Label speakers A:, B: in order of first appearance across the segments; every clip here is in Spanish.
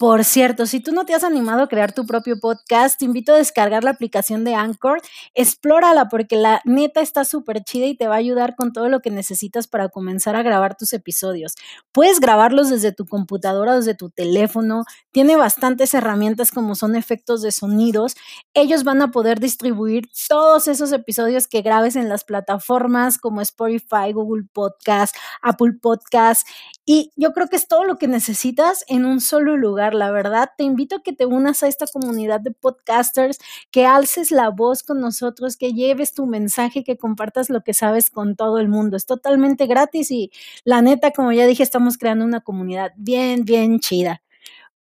A: Por cierto, si tú no te has animado a crear tu propio podcast, te invito a descargar la aplicación de Anchor. Explórala porque la neta está súper chida y te va a ayudar con todo lo que necesitas para comenzar a grabar tus episodios. Puedes grabarlos desde tu computadora, desde tu teléfono. Tiene bastantes herramientas como son efectos de sonidos. Ellos van a poder distribuir todos esos episodios que grabes en las plataformas como Spotify, Google Podcast, Apple Podcast. Y yo creo que es todo lo que necesitas en un solo lugar la verdad. Te invito a que te unas a esta comunidad de podcasters, que alces la voz con nosotros, que lleves tu mensaje, que compartas lo que sabes con todo el mundo. Es totalmente gratis y la neta, como ya dije, estamos creando una comunidad bien, bien chida.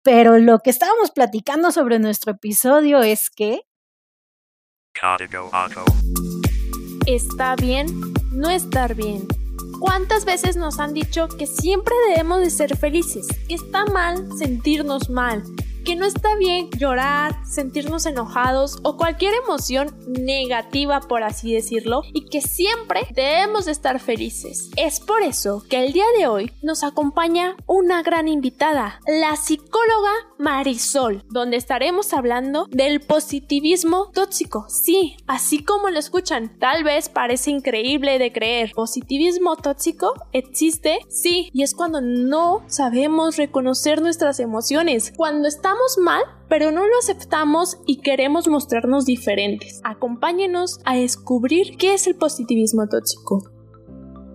A: Pero lo que estábamos platicando sobre nuestro episodio es que...
B: Está bien no estar bien. ¿Cuántas veces nos han dicho que siempre debemos de ser felices? Que está mal sentirnos mal, que no está bien llorar, sentirnos enojados o cualquier emoción negativa, por así decirlo, y que siempre debemos de estar felices. Es por eso que el día de hoy nos acompaña una gran invitada, la psicóloga Marisol, donde estaremos hablando del positivismo tóxico. Sí, así como lo escuchan, tal vez parece increíble de creer. ¿Positivismo tóxico existe? Sí, y es cuando no sabemos reconocer nuestras emociones, cuando estamos mal, pero no lo aceptamos y queremos mostrarnos diferentes. Acompáñenos a descubrir qué es el positivismo tóxico.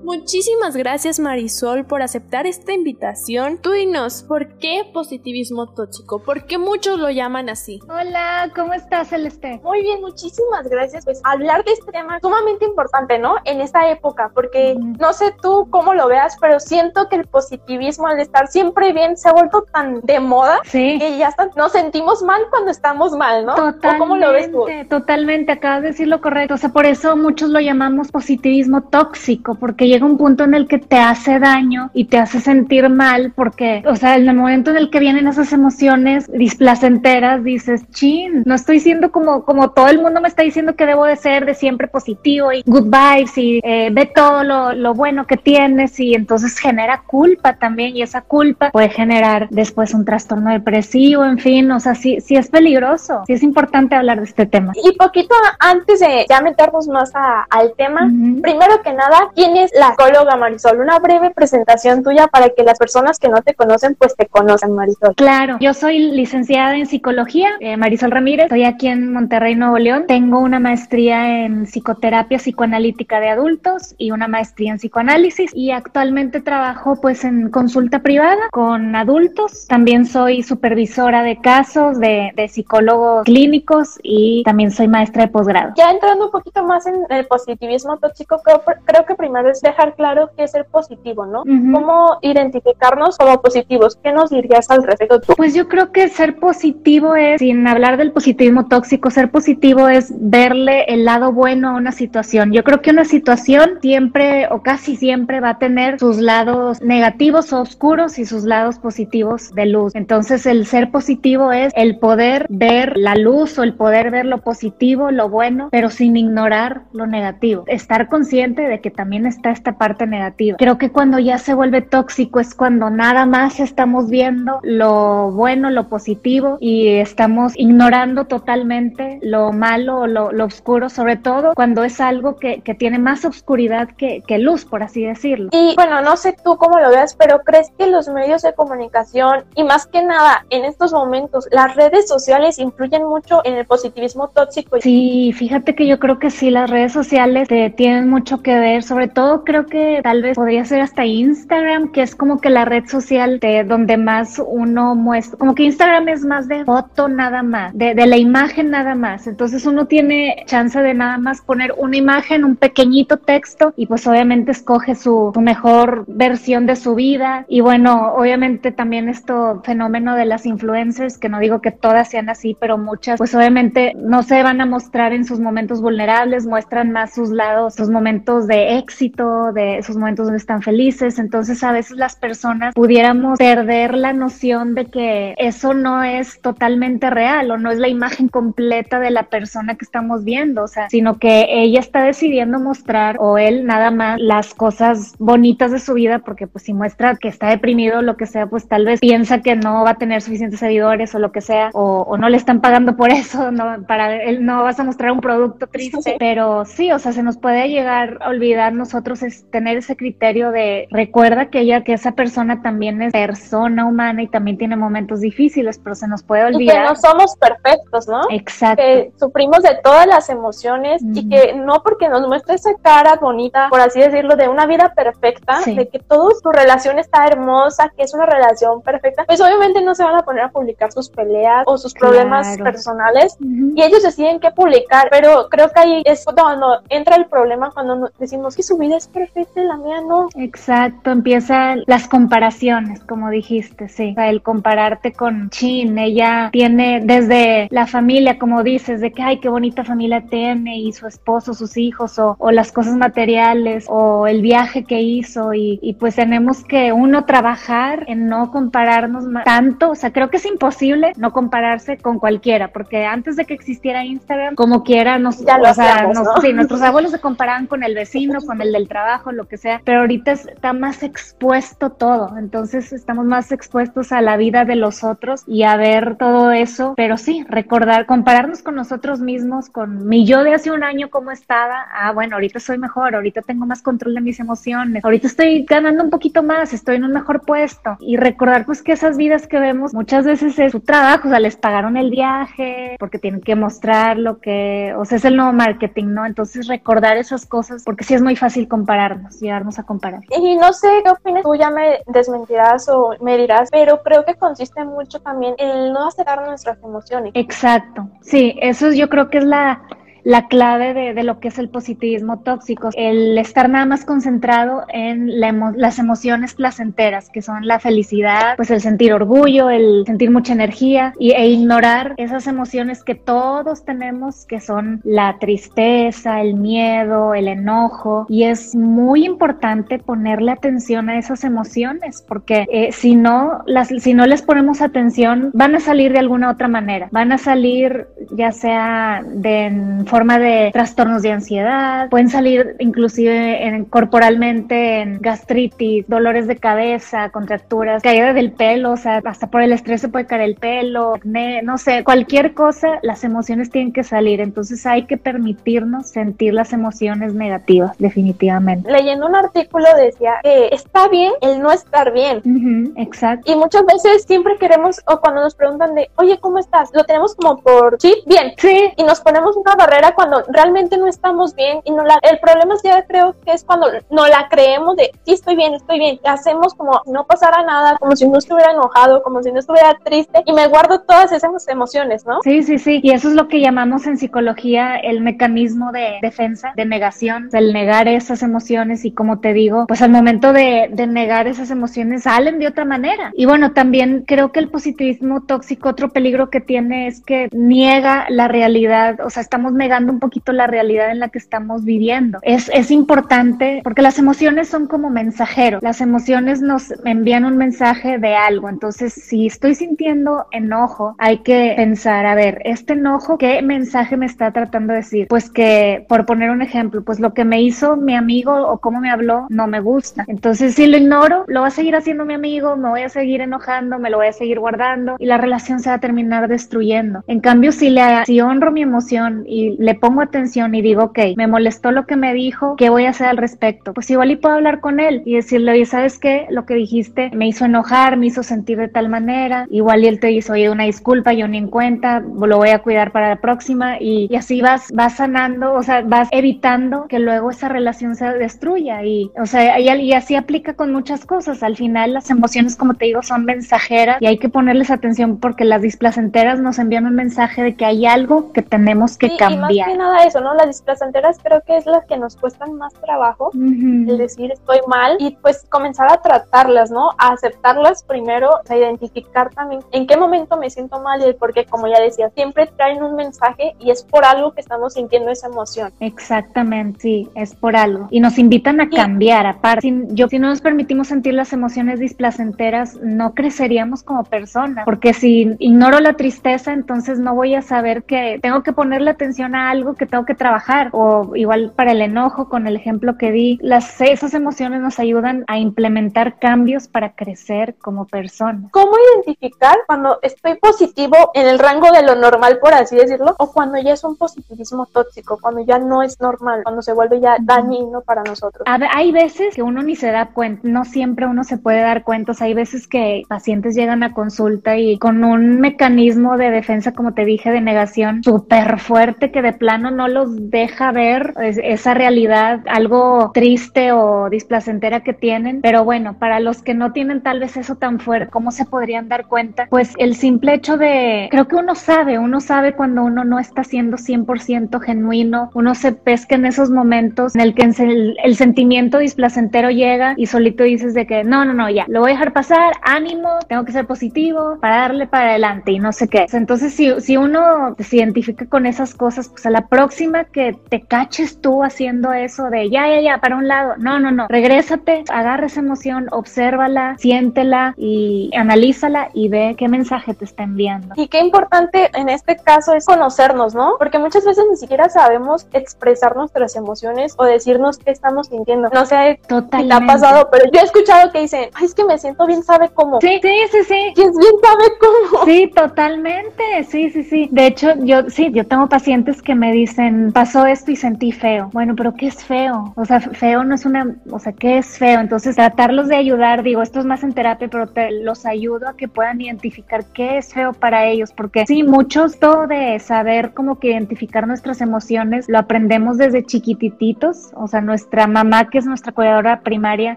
B: Muchísimas gracias Marisol por aceptar esta invitación. Tú dinos, ¿por qué positivismo tóxico? ¿Por qué muchos lo llaman así?
C: Hola, ¿cómo estás Celeste?
D: Muy bien, muchísimas gracias. Pues hablar de este tema es sumamente importante, ¿no? En esta época, porque no sé tú cómo lo veas, pero siento que el positivismo al estar siempre bien se ha vuelto tan de moda
C: sí.
D: que ya hasta nos sentimos mal cuando estamos mal, ¿no?
C: Totalmente,
D: cómo lo ves tú?
C: Totalmente, acabas de decir lo correcto. O sea, por eso muchos lo llamamos positivismo tóxico, porque llega un punto en el que te hace daño y te hace sentir mal porque, o sea, en el momento en el que vienen esas emociones displacenteras, dices, chin, no estoy siendo como, como todo el mundo me está diciendo que debo de ser de siempre positivo y good vibes y eh, ve todo lo, lo bueno que tienes y entonces genera culpa también y esa culpa puede generar después un trastorno depresivo, en fin, o sea, sí, sí es peligroso, sí es importante hablar de este tema.
D: Y poquito antes de ya meternos más a, al tema,
C: Ujú.
D: primero que nada, ¿quién es la psicóloga Marisol? Una breve presentación tuya para que las personas que no te conocen, pues te conozcan, Marisol.
C: Claro, yo soy licenciada en psicología, eh, Marisol Ramírez, estoy aquí en Monterrey, Nuevo León. Tengo una maestría en psicoterapia psicoanalítica de adultos y una maestría en psicoanálisis y actualmente trabajo pues en consulta privada con adultos. También soy supervisora de casos de, de psicólogos clínicos y también soy maestra de posgrado.
D: Ya entrando un poquito más en el positivismo tóxico, creo, creo que primero es dejar claro qué es el positivo, ¿no?
C: Ujú.
D: ¿Cómo identificarnos como positivos? ¿Qué nos dirías al respecto tú?
C: Pues yo creo que ser positivo es, sin hablar del positivismo tóxico, ser positivo es verle el lado bueno a una situación. Yo creo que una situación siempre o casi siempre va a tener sus lados negativos o oscuros y sus lados positivos de luz. Entonces el ser positivo es el poder ver la luz o el poder ver lo positivo, lo bueno, pero sin ignorar lo negativo. Estar consciente de que también está esta parte negativa. Creo que cuando ya se vuelve tóxico es cuando nada más estamos viendo lo bueno, lo positivo y estamos ignorando totalmente lo malo o lo, lo, oscuro, sobre todo cuando es algo que, que tiene más oscuridad que, que, luz, por así decirlo.
D: Y bueno, no sé tú cómo lo veas, pero ¿crees que los medios de comunicación y más que nada en estos momentos las redes sociales influyen mucho en el positivismo tóxico?
C: Sí, fíjate que yo creo que sí, las redes sociales te, tienen mucho que ver, sobre todo creo que tal vez podría ser hasta Instagram, que es como que la red social de donde más uno muestra, como que Instagram es más de foto nada más, de, de la imagen nada más, entonces uno tiene chance de nada más poner una imagen, un pequeñito texto y pues obviamente escoge su, su mejor versión de su vida. Y bueno, obviamente también esto fenómeno de las influencers, que no digo que todas sean así, pero muchas, pues obviamente no se van a mostrar en sus momentos vulnerables, muestran más sus lados, sus momentos de éxito, de sus momentos donde están felices, entonces a veces las personas pudiéramos perder la noción de que eso no es totalmente real o no es la imagen completa de la persona que estamos viendo, o sea, sino que ella está decidiendo mostrar o él nada más las cosas bonitas de su vida porque pues si muestra que está deprimido o lo que sea, pues tal vez piensa que no va a tener suficientes seguidores o lo que sea o, o no le están pagando por eso, no, para él no vas a mostrar un producto triste, pero sí, o sea, se nos puede llegar a olvidar nosotros es tener ese criterio de recuerda que ella, que esa persona también es persona humana y también tiene momentos difíciles, pero se nos puede olvidar.
D: Y que no somos perfectos, ¿no?
C: Exacto.
D: Que sufrimos de todas las emociones mm. y que no porque nos muestre esa cara bonita, por así decirlo, de una vida perfecta, sí. de que todo su relación está hermosa, que es una relación perfecta, pues obviamente no se van a poner a publicar sus peleas o sus problemas claro. personales uh -huh. y ellos deciden qué publicar, pero creo que ahí es cuando entra el problema cuando decimos que su vida es perfecta y la mía no.
C: Exacto, empiezan las comparaciones, como dijiste, sí, o sea, el compararte con Chin, ella tiene desde la familia, como dices, de que, ay, qué bonita familia tiene y su esposo, sus hijos o, o las cosas materiales o el viaje que hizo y, y, pues tenemos que uno trabajar en no compararnos tanto, o sea, creo que es imposible no compararse con cualquiera, porque antes de que existiera Instagram, como quiera, nos,
D: ya lo
C: o sea, nos,
D: ¿no?
C: sí, nuestros abuelos se comparaban con el vecino, con el del trabajo, lo que sea, pero ahorita está más expuesto todo, entonces estamos más expuestos a la vida de los otros y a ver todo eso, pero sí, recordar, compararnos con nosotros mismos, con mi yo de hace un año, cómo estaba, ah, bueno, ahorita soy mejor, ahorita tengo más control de mis emociones, ahorita estoy ganando un poquito más, estoy en un mejor puesto. Y recordar pues que esas vidas que vemos muchas veces es su trabajo, o sea, les pagaron el viaje porque tienen que mostrar lo que, o sea, es el nuevo marketing, ¿no? Entonces recordar esas cosas porque sí es muy fácil compararnos, llevarnos a comparar.
D: Y no sé qué opinas, tú ya me desmentirás o me dirás, pero creo que consiste mucho también en el no aceptar nuestras emociones.
C: Exacto, sí, eso yo creo que es la la clave de, lo que es el positivismo tóxico, el estar nada más concentrado en las emociones placenteras, que son la felicidad, pues el sentir orgullo, el sentir mucha energía y, e ignorar esas emociones que todos tenemos, que son la tristeza, el miedo, el enojo, y es muy importante ponerle atención a esas emociones, porque eh, si no las, si no les ponemos atención, van a salir de alguna otra manera, van a salir ya sea de forma de trastornos de ansiedad, pueden salir inclusive en, corporalmente en gastritis, dolores de cabeza, contracturas, caída del pelo, o sea, hasta por el estrés se puede caer el pelo, acné, no sé, cualquier cosa, las emociones tienen que salir, entonces hay que permitirnos sentir las emociones negativas, definitivamente.
D: Leyendo un artículo decía que está bien el no estar bien.
C: Uh -huh, exacto.
D: Y muchas veces siempre queremos, o cuando nos preguntan de, oye, ¿cómo estás? Lo tenemos como por sí, bien.
C: Sí.
D: Y nos ponemos una barrera cuando realmente no estamos bien y no la, el problema ya creo que es cuando no la creemos de sí estoy bien, estoy bien, hacemos como no pasara nada, como si no estuviera enojado, como si no estuviera triste y me guardo todas esas emociones, ¿no?
C: Sí, sí, sí, y eso es lo que llamamos en psicología el mecanismo de defensa, de negación, el negar esas emociones y como te digo, pues al momento de, de negar esas emociones salen de otra manera. Y bueno, también creo que el positivismo tóxico, otro peligro que tiene es que niega la realidad, o sea, estamos negando negando un poquito la realidad en la que estamos viviendo. Es, es importante porque las emociones son como mensajeros. Las emociones nos envían un mensaje de algo. Entonces, si estoy sintiendo enojo, hay que pensar, a ver, este enojo, ¿qué mensaje me está tratando de decir? Pues que, por poner un ejemplo, pues lo que me hizo mi amigo o cómo me habló no me gusta. Entonces, si lo ignoro, lo va a seguir haciendo mi amigo, me voy a seguir enojando, me lo voy a seguir guardando y la relación se va a terminar destruyendo. En cambio, si le si honro mi emoción y le pongo atención y digo, ok, me molestó lo que me dijo, ¿qué voy a hacer al respecto? Pues igual y puedo hablar con él y decirle, oye, ¿sabes qué? Lo que dijiste me hizo enojar, me hizo sentir de tal manera. Igual y él te dice, oye, una disculpa, yo ni en cuenta, lo voy a cuidar para la próxima y, y así vas, vas sanando, o sea, vas evitando que luego esa relación se destruya y, o sea, y, y así aplica con muchas cosas. Al final las emociones, como te digo, son mensajeras y hay que ponerles atención porque las displacenteras nos envían un mensaje de que hay algo que tenemos que cambiar.
D: Más que nada eso, ¿no? Las displacenteras creo que es las que nos cuestan más trabajo, el decir estoy mal y pues comenzar a tratarlas, ¿no? A aceptarlas primero, a identificar también en qué momento me siento mal y el por qué, como ya decía, siempre traen un mensaje y es por algo que estamos sintiendo esa emoción.
C: Exactamente, sí, es por algo. Y nos invitan a cambiar, aparte. Si, yo, si no nos permitimos sentir las emociones displacenteras, no creceríamos como personas, porque si ignoro la tristeza, entonces no voy a saber que tengo que ponerle atención a algo que tengo que trabajar, o igual para el enojo, con el ejemplo que di, las, esas emociones nos ayudan a implementar cambios para crecer como personas.
D: ¿Cómo identificar cuando estoy positivo en el rango de lo normal, por así decirlo, o cuando ya es un positivismo tóxico, cuando ya no es normal, cuando se vuelve ya dañino para nosotros?
C: hay veces que uno ni se da cuenta, no siempre uno se puede dar cuenta, hay veces que pacientes llegan a consulta y con un mecanismo de defensa, como te dije, de negación súper fuerte que de plano no los deja ver esa realidad, algo triste o displacentera que tienen. Pero bueno, para los que no tienen tal vez eso tan fuerte, ¿cómo se podrían dar cuenta? Pues el simple hecho de, creo que uno sabe, uno sabe cuando uno no está siendo 100% genuino, uno se pesca en esos momentos en el que el, el sentimiento displacentero llega y solito dices de que no, no, no, ya, lo voy a dejar pasar, ánimo, tengo que ser positivo para darle para adelante y no sé qué. Entonces, si, si uno se identifica con esas cosas, pues a la próxima que te caches tú haciendo eso de ya, ya, ya, para un lado, no, no, no, regrésate, agarra esa emoción, obsérvala, siéntela y analízala y ve qué mensaje te está enviando.
D: Y qué importante en este caso es conocernos, ¿no? Porque muchas veces ni siquiera sabemos expresar nuestras emociones o decirnos qué estamos sintiendo. No sé Totalmente. si te ha pasado, pero yo he escuchado que dicen, ay, es que me siento bien, sabe cómo.
C: Sí, sí, sí, sí.
D: ¿Quién bien sabe cómo?
C: Sí, totalmente, sí, sí, sí. De hecho, yo sí, yo tengo pacientes que me dicen, pasó esto y sentí feo. Bueno, pero ¿qué es feo? O sea, feo no es una, o sea, ¿qué es feo? Entonces, tratarlos de ayudar, digo, esto es más en terapia, pero te, los ayudo a que puedan identificar qué es feo para ellos, porque sí, muchos todo de saber como que identificar nuestras emociones lo aprendemos desde chiquititos, o sea, nuestra mamá, que es nuestra cuidadora primaria,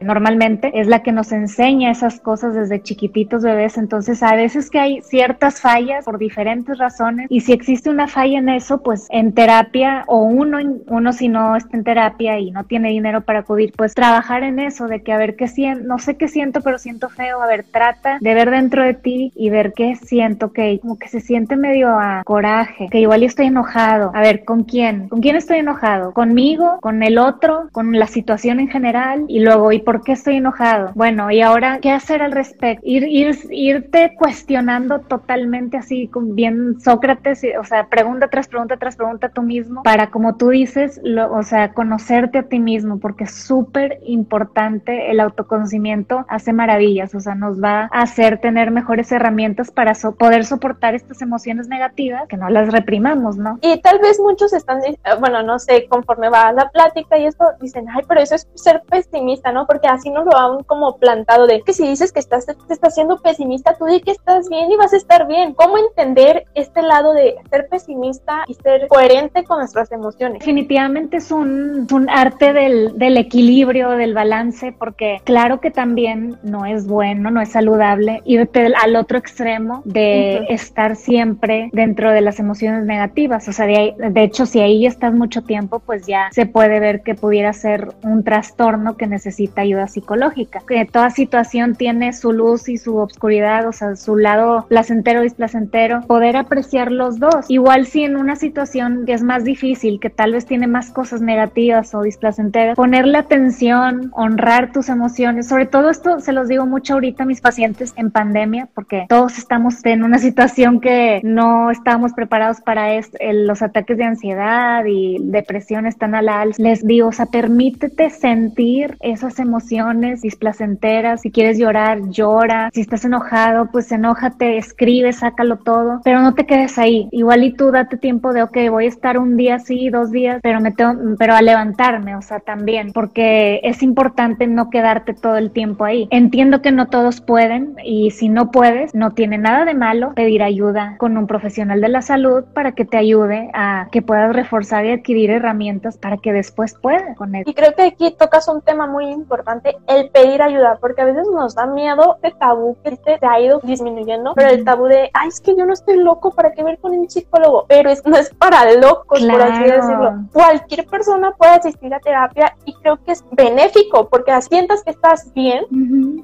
C: normalmente es la que nos enseña esas cosas desde chiquititos bebés, entonces a veces que hay ciertas fallas por diferentes razones y si existe una falla en eso, pues en terapia o uno, uno si no está en terapia y no tiene dinero para acudir, pues trabajar en eso, de que a ver qué siento, no sé qué siento, pero siento feo, a ver, trata de ver dentro de ti y ver qué siento, que como que se siente medio a coraje, que igual yo estoy enojado, a ver, ¿con quién? ¿Con quién estoy enojado? ¿Conmigo? ¿Con el otro? ¿Con la situación en general? Y luego, ¿y por qué estoy enojado? Bueno, y ahora, ¿qué hacer al respecto? Ir, ir, irte cuestionando totalmente así, bien Sócrates, o sea, pregunta tras pregunta tras pregunta a tú mismo, para como tú dices, o sea, conocerte a ti mismo, porque es súper importante el autoconocimiento, hace maravillas, o sea, nos va a hacer tener mejores herramientas para poder soportar estas emociones negativas, que no las reprimamos, ¿no?
D: Y tal vez muchos están, eh, bueno, no sé, conforme va la plática y esto, dicen, ay, pero eso es ser pesimista, ¿no? Porque así nos lo han como plantado de que si dices que estás, te estás siendo pesimista, tú di que estás bien y vas a estar bien. ¿Cómo entender este lado de ser pesimista y ser coherente con nuestras emociones?
C: Definitivamente es un, un arte del, del equilibrio, del balance, porque claro que también no es bueno, no es saludable irte al otro extremo de estar siempre dentro de las emociones negativas. O sea, de, de hecho, si ahí estás mucho tiempo, pues ya se puede ver que pudiera ser un trastorno que necesita ayuda psicológica. Que toda situación tiene su luz y su obscuridad, o sea, su lado placentero displacentero, poder apreciar los dos. Igual si en una situación que es más difícil, que tal vez tiene más cosas negativas o displacenteras, ponerle atención, honrar tus emociones, sobre todo esto se los digo mucho ahorita a mis pacientes en pandemia, porque todos estamos en una situación que no estábamos preparados para esto, los ataques de ansiedad y depresión están a la alza. Les digo, o sea, permítete sentir esas emociones displacenteras, si quieres llorar, llora, si estás enojado, pues enójate, escribe, sácalo todo, pero no te quedes ahí. Igual y tú date tiempo de, ok, voy a estar un día así, dos días, pero me tengo, pero a levantarme, o sea, también, porque es importante no quedarte todo el tiempo ahí. Entiendo que no todos pueden y si no puedes, no tiene nada de malo pedir ayuda con un profesional de la salud para que te ayude a que puedas reforzar y adquirir herramientas para que después puedas con él.
D: Y creo que aquí tocas un tema muy importante, el pedir ayuda, porque a veces nos da miedo el tabú que se ha ido disminuyendo, pero el tabú de, ay, es que yo no estoy loco, ¿para qué ver con un psicólogo? Pero es, no es para locos, por así decirlo. Cualquier persona puede asistir a terapia y creo que es benéfico, porque sientas que estás bien,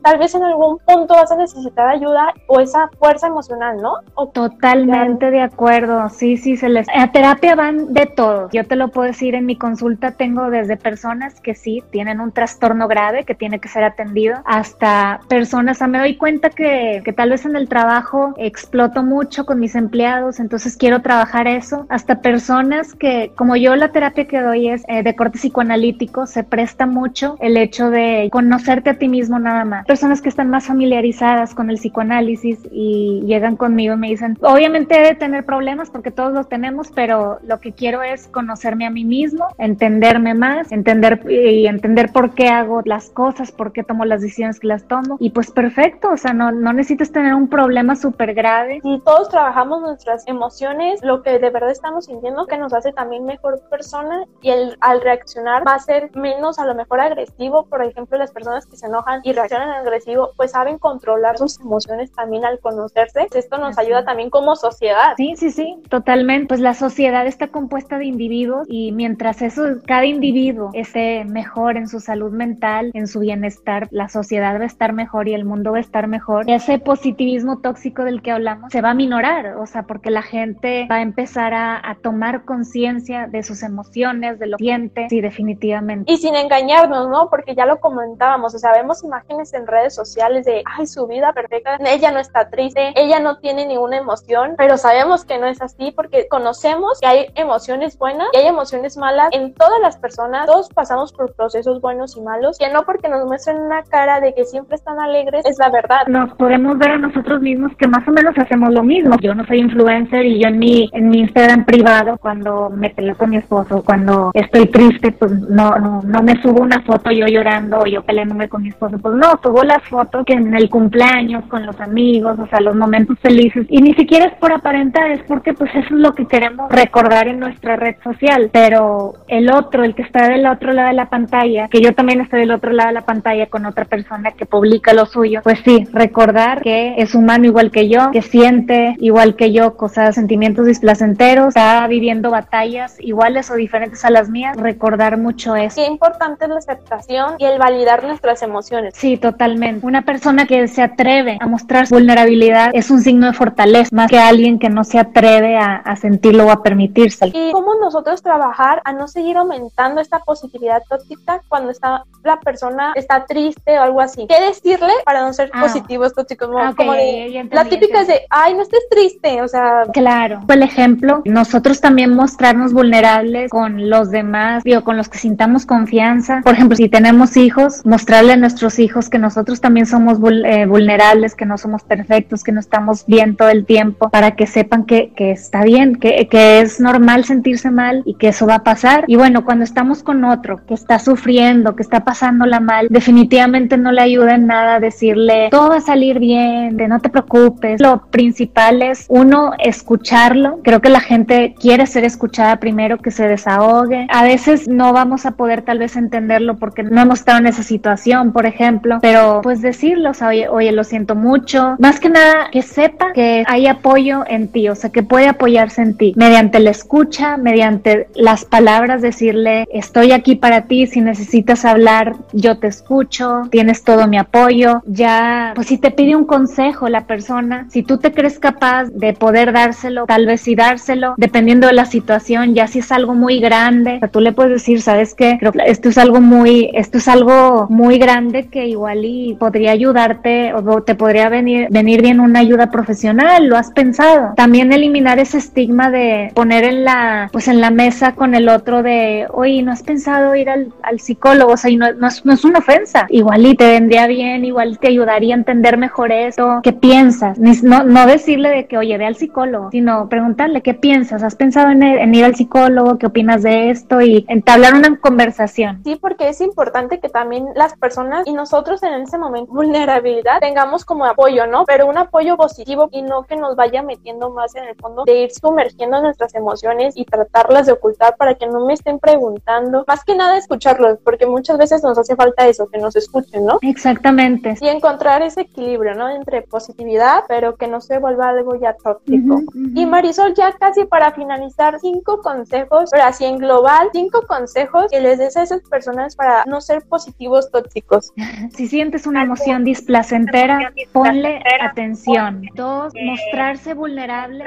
D: tal vez en algún punto vas a necesitar ayuda o esa fuerza emocional, ¿no? O
C: Totalmente de acuerdo, sí, sí, se les... A terapia van de todo. Yo te lo puedo decir, en mi consulta tengo desde personas que sí tienen un trastorno grave que tiene que ser atendido, hasta personas, o me doy cuenta que, que tal vez en el trabajo exploto mucho con mis empleados, entonces quiero trabajar eso, hasta personas que, como yo la terapia que doy es eh, de corte psicoanalítico, se presta mucho el hecho de conocerte a ti mismo nada más. Personas que están más familiarizadas con el psicoanálisis y llegan conmigo y me dicen, obviamente he de tener problemas porque todos los tenemos, pero lo que quiero es conocerme a mí mismo, entenderme más, entender y entender por qué hago las cosas, por qué tomo las decisiones que las tomo. Y pues perfecto, o sea, no, no necesitas tener un problema súper grave.
D: Si todos trabajamos nuestras emociones, lo que de verdad estamos sintiendo que nos hace también mejor persona y el, al reaccionar va a ser menos a lo mejor agresivo. Por ejemplo, las personas que se enojan y reaccionan agresivo, pues saben controlar sus emociones también al conocerse. Esto nos ayuda también como sociedad.
C: Sí, sí, sí, totalmente. Pues la sociedad está compuesta de individuos y mientras eso, cada individuo esté mejor en su salud mental, en su bienestar, la sociedad va a estar mejor y el mundo va a estar mejor. Ese positivismo tóxico del que hablamos se va a minorar, o sea, porque la gente va a empezar a, a tomar conciencia de sus emociones, de lo que siente, sí, definitivamente.
D: Y sin engañarnos, ¿no? Porque ya lo comentábamos, o sea, vemos imágenes en redes sociales de, ay, su vida perfecta, ella no está triste, ella no tiene ninguna emoción, pero sabemos que no es así porque conocemos que hay emociones buenas y hay emociones malas en todas las personas, todos pasamos por procesos buenos y malos, que no porque nos muestren una cara de que siempre están alegres es la verdad.
C: Nos podemos ver a nosotros mismos que más o menos hacemos lo mismo. Yo no soy influencer y yo en mi, en mi Instagram privado, cuando me peleo con mi esposo, cuando estoy triste, pues no, no, no me subo una foto yo llorando o yo peleándome con mi esposo, pues no, subo las fotos que en el cumpleaños, con los amigos, o sea, los momentos felices. Y ni siquiera es por aparentar, es porque pues eso es lo que queremos recordar en nuestra red social. Pero el otro, el que está del otro lado de la pantalla, que yo también estoy del otro lado de la pantalla con otra persona que publica lo suyo, pues sí, recordar que es humano igual que yo, que siente igual que yo cosas, sentimientos displacenteros, está viviendo batallas iguales o diferentes a las mías, recordar mucho eso.
D: Qué importante es la aceptación y el validar nuestras emociones.
C: Sí, totalmente. Una persona que se atreve a mostrar su vulnerabilidad es un signo de fortaleza, más que alguien que no se atreve a, a sentirlo o a permitirse.
D: Y cómo nosotros trabajar a no seguir aumentando esta positividad tóxica cuando está la persona está triste o algo así. ¿Qué decirle para no ser
C: Ah.
D: positivos tóxicos? Como,
C: Ah, ok,
D: como de,
C: entendí,
D: la típica es de, ay, no estés triste, o sea,
C: Claro. El ejemplo, nosotros también mostrarnos vulnerables con los demás, digo, con los que sintamos confianza. Por ejemplo, si tenemos hijos, mostrarle a nuestros hijos que nosotros también somos vul- eh, vulnerables, que no somos perfectos, que no estamos bien todo el tiempo, para que sepan que, que está bien, que, que es normal sentirse mal y que eso va a pasar. Y bueno, cuando estamos con otro que está sufriendo, que está pasándola mal, definitivamente no le ayuda en nada decirle, todo va a salir bien, de no te preocupes. Lo principal es uno escucharlo. Creo que la gente quiere ser escuchada primero, que se desahogue. A veces no vamos a poder tal vez entenderlo porque no hemos estado en esa situación, por ejemplo, pero pues decirlo, o sea, oye, oye, lo siento mucho. Más que nada, que sepa que hay apoyo en ti, o sea, que puede apoyarse en ti mediante la escucha, mediante las palabras, decirle, estoy aquí para ti, si necesitas hablar, yo te escucho, tienes todo mi apoyo. Ya, pues si te pide un consejo la persona, si tú te crees capaz de poder dárselo, tal vez sí dárselo, dependiendo dependiendo de la situación, ya si es algo muy grande, tú le puedes decir, ¿sabes que esto es algo muy, esto es algo muy grande que igual y podría ayudarte o te podría venir, venir bien una ayuda profesional, ¿lo has pensado? También eliminar ese estigma de poner en la, pues en la mesa con el otro de, oye, ¿no has pensado ir al, psicólogo? O sea, y no, no, es, no es una ofensa, igual y te vendría bien, igual te ayudaría a entender mejor esto, ¿qué piensas? No, no decirle de que, oye, ve al psicólogo, sino preguntarle, ¿qué piensas? ¿Has pensado en, en ir al psicólogo? ¿Qué opinas de esto? Y entablar una conversación.
D: Sí, porque es importante que también las personas y nosotros en ese momento vulnerabilidad tengamos como apoyo, ¿no? Pero un apoyo positivo y no que nos vaya metiendo más en el fondo de ir sumergiendo nuestras emociones y tratarlas de ocultar para que no me estén preguntando. Más que nada escucharlos, porque muchas veces nos hace falta eso, que nos escuchen, ¿no?
C: Exactamente.
D: Y encontrar ese equilibrio, ¿no? Entre positividad, pero que no se vuelva algo ya tóxico. Y Marisol, ya casi para finalizar, cinco consejos, pero así en global, cinco consejos que les des a esas personas para no ser positivos tóxicos.
C: Si sientes una emoción displacentera, ponle atención. Dos, mostrarse vulnerable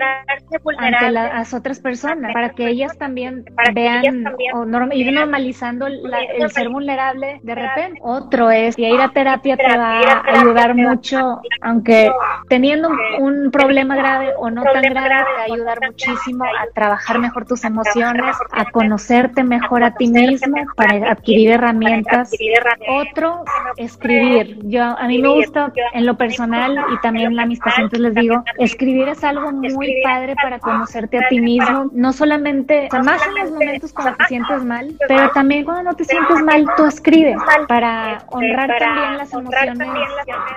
C: ante las otras personas para que ellas también vean o ir normalizando el ser vulnerable de repente. Otro es, y ir a terapia te va a ayudar mucho, aunque teniendo un problema grave o no tan grave, te va a ayudar muchísimo a trabajar mejor tus emociones, a conocerte mejor a ti mismo para adquirir herramientas. Otro, escribir. Yo, a mí me gusta en lo personal y también a mis pacientes les digo, escribir es algo muy padre para conocerte a ti mismo, no solamente, o más en los momentos cuando te sientes mal, pero también cuando no te sientes mal, tú escribes para honrar también las emociones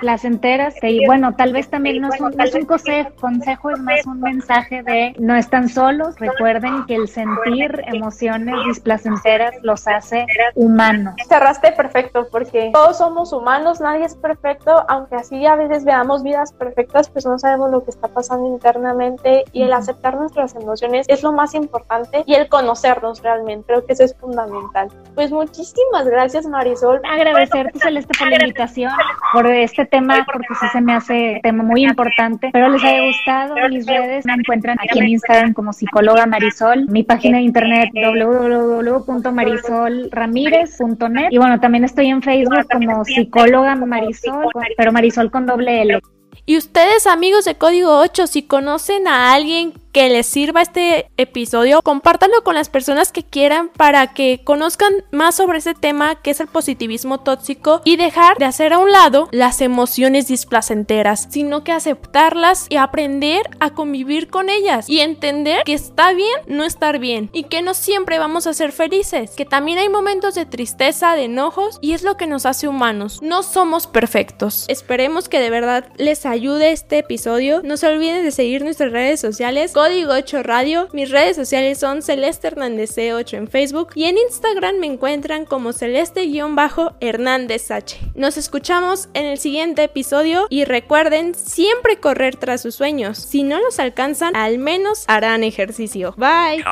C: placenteras y bueno, tal vez también no es un, no es un consejo, consejo, es más un mensaje de no están solos, recuerden que el sentir emociones displacenteras los hace humanos.
D: Cerraste perfecto porque todos somos humanos, nadie es perfecto, aunque así a veces veamos vidas perfectas, pues no sabemos lo que está pasando internamente y el aceptar nuestras emociones es lo más importante y el conocernos realmente, creo que eso es fundamental. Pues muchísimas gracias Marisol.
C: Agradecerte Celeste por la invitación, por este tema, porque sí se me hace tema muy importante. Espero les haya gustado. Mis redes me encuentran aquí en Instagram como psicóloga Marisol, mi página de internet www.marisolramirez.net y bueno, también estoy en Facebook como psicóloga Marisol, pero Marisol con doble L.
B: Y ustedes amigos de Código 8, si conocen a alguien que les sirva este episodio, compártanlo con las personas que quieran para que conozcan más sobre ese tema que es el positivismo tóxico y dejar de hacer a un lado las emociones displacenteras, sino que aceptarlas y aprender a convivir con ellas y entender que está bien no estar bien y que no siempre vamos a ser felices, que también hay momentos de tristeza, de enojos y es lo que nos hace humanos. No somos perfectos. Esperemos que de verdad les ayude este episodio. No se olviden de seguir nuestras redes sociales Código 8 Radio. Mis redes sociales son Celeste Hernández C8 en Facebook y en Instagram me encuentran como Celeste-Hernández H. Nos escuchamos en el siguiente episodio y recuerden siempre correr tras sus sueños. Si no los alcanzan, al menos harán ejercicio. Bye.